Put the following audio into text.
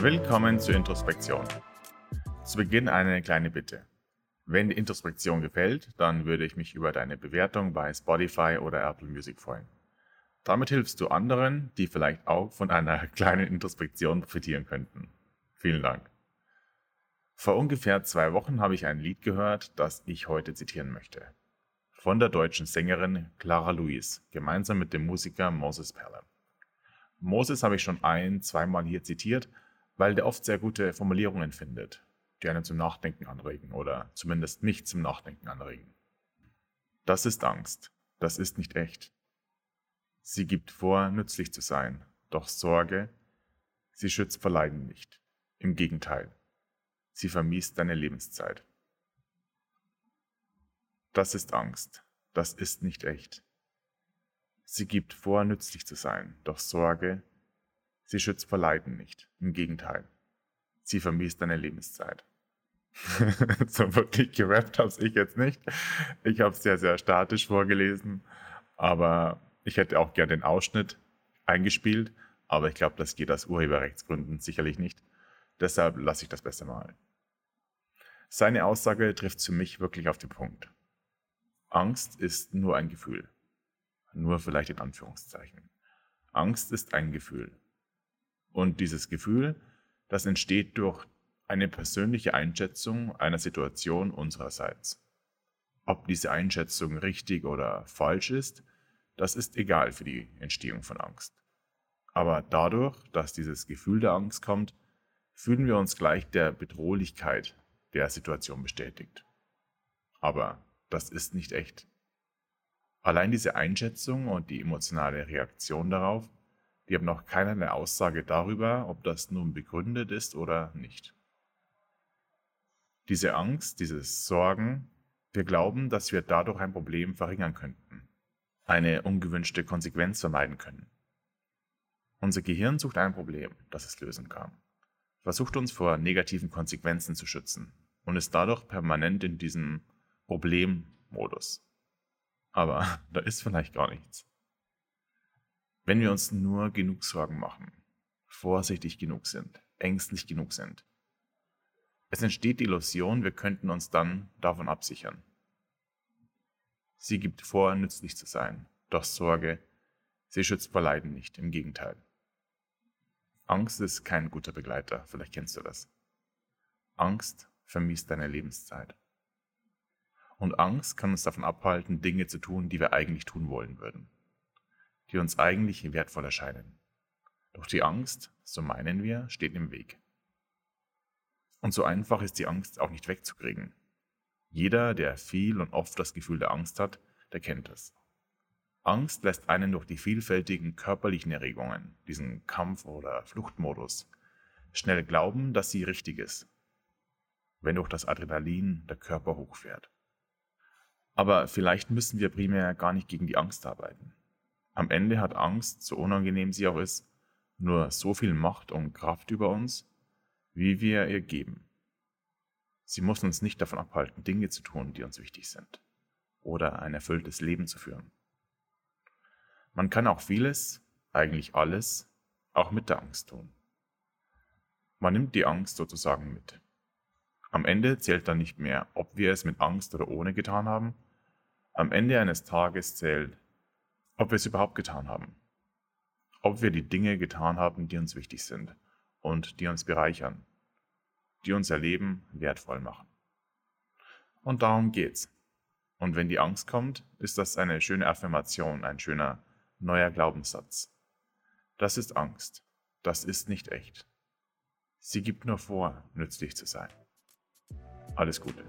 Willkommen zur Introspektion. Zu Beginn eine kleine Bitte. Wenn die Introspektion gefällt, dann würde ich mich über deine Bewertung bei Spotify oder Apple Music freuen. Damit hilfst du anderen, die vielleicht auch von einer kleinen Introspektion profitieren könnten. Vielen Dank. Vor ungefähr zwei Wochen habe ich ein Lied gehört, das ich heute zitieren möchte. Von der deutschen Sängerin Clara Luis, gemeinsam mit dem Musiker Moses Perle. Moses habe ich schon ein, zweimal hier zitiert, weil der oft sehr gute Formulierungen findet, die einen zum Nachdenken anregen oder zumindest mich zum Nachdenken anregen. Das ist Angst, das ist nicht echt. Sie gibt vor, nützlich zu sein, doch Sorge, sie schützt vor Leiden nicht. Im Gegenteil, sie vermiest deine Lebenszeit. Das ist Angst, das ist nicht echt. Sie gibt vor, nützlich zu sein, doch Sorge, sie schützt vor Leiden nicht. Im Gegenteil, sie vermiest deine Lebenszeit. so wirklich gerappt habe ich jetzt nicht. Ich habe es sehr, sehr statisch vorgelesen, aber ich hätte auch gern den Ausschnitt eingespielt, aber ich glaube, das geht aus Urheberrechtsgründen sicherlich nicht. Deshalb lasse ich das besser mal. Seine Aussage trifft für mich wirklich auf den Punkt. Angst ist nur ein Gefühl. Nur vielleicht in Anführungszeichen. Angst ist ein Gefühl. Und dieses Gefühl, das entsteht durch eine persönliche Einschätzung einer Situation unsererseits. Ob diese Einschätzung richtig oder falsch ist, das ist egal für die Entstehung von Angst. Aber dadurch, dass dieses Gefühl der Angst kommt, fühlen wir uns gleich der Bedrohlichkeit der Situation bestätigt. Aber das ist nicht echt. Allein diese Einschätzung und die emotionale Reaktion darauf, die haben noch keinerlei Aussage darüber, ob das nun begründet ist oder nicht. Diese Angst, dieses Sorgen, wir glauben, dass wir dadurch ein Problem verringern könnten eine ungewünschte Konsequenz vermeiden können. Unser Gehirn sucht ein Problem, das es lösen kann, versucht uns vor negativen Konsequenzen zu schützen und ist dadurch permanent in diesem Problemmodus. Aber da ist vielleicht gar nichts. Wenn wir uns nur genug Sorgen machen, vorsichtig genug sind, ängstlich genug sind, es entsteht die Illusion, wir könnten uns dann davon absichern. Sie gibt vor, nützlich zu sein, doch Sorge, sie schützt vor Leiden nicht, im Gegenteil. Angst ist kein guter Begleiter, vielleicht kennst du das. Angst vermisst deine Lebenszeit. Und Angst kann uns davon abhalten, Dinge zu tun, die wir eigentlich tun wollen würden, die uns eigentlich wertvoll erscheinen. Doch die Angst, so meinen wir, steht im Weg. Und so einfach ist die Angst auch nicht wegzukriegen. Jeder, der viel und oft das Gefühl der Angst hat, der kennt es. Angst lässt einen durch die vielfältigen körperlichen Erregungen, diesen Kampf- oder Fluchtmodus, schnell glauben, dass sie richtig ist, wenn durch das Adrenalin der Körper hochfährt. Aber vielleicht müssen wir primär gar nicht gegen die Angst arbeiten. Am Ende hat Angst, so unangenehm sie auch ist, nur so viel Macht und Kraft über uns, wie wir ihr geben. Sie muss uns nicht davon abhalten, Dinge zu tun, die uns wichtig sind oder ein erfülltes Leben zu führen. Man kann auch vieles, eigentlich alles, auch mit der Angst tun. Man nimmt die Angst sozusagen mit. Am Ende zählt dann nicht mehr, ob wir es mit Angst oder ohne getan haben. Am Ende eines Tages zählt, ob wir es überhaupt getan haben. Ob wir die Dinge getan haben, die uns wichtig sind und die uns bereichern die unser Leben wertvoll machen. Und darum geht's. Und wenn die Angst kommt, ist das eine schöne Affirmation, ein schöner neuer Glaubenssatz. Das ist Angst. Das ist nicht echt. Sie gibt nur vor, nützlich zu sein. Alles Gute.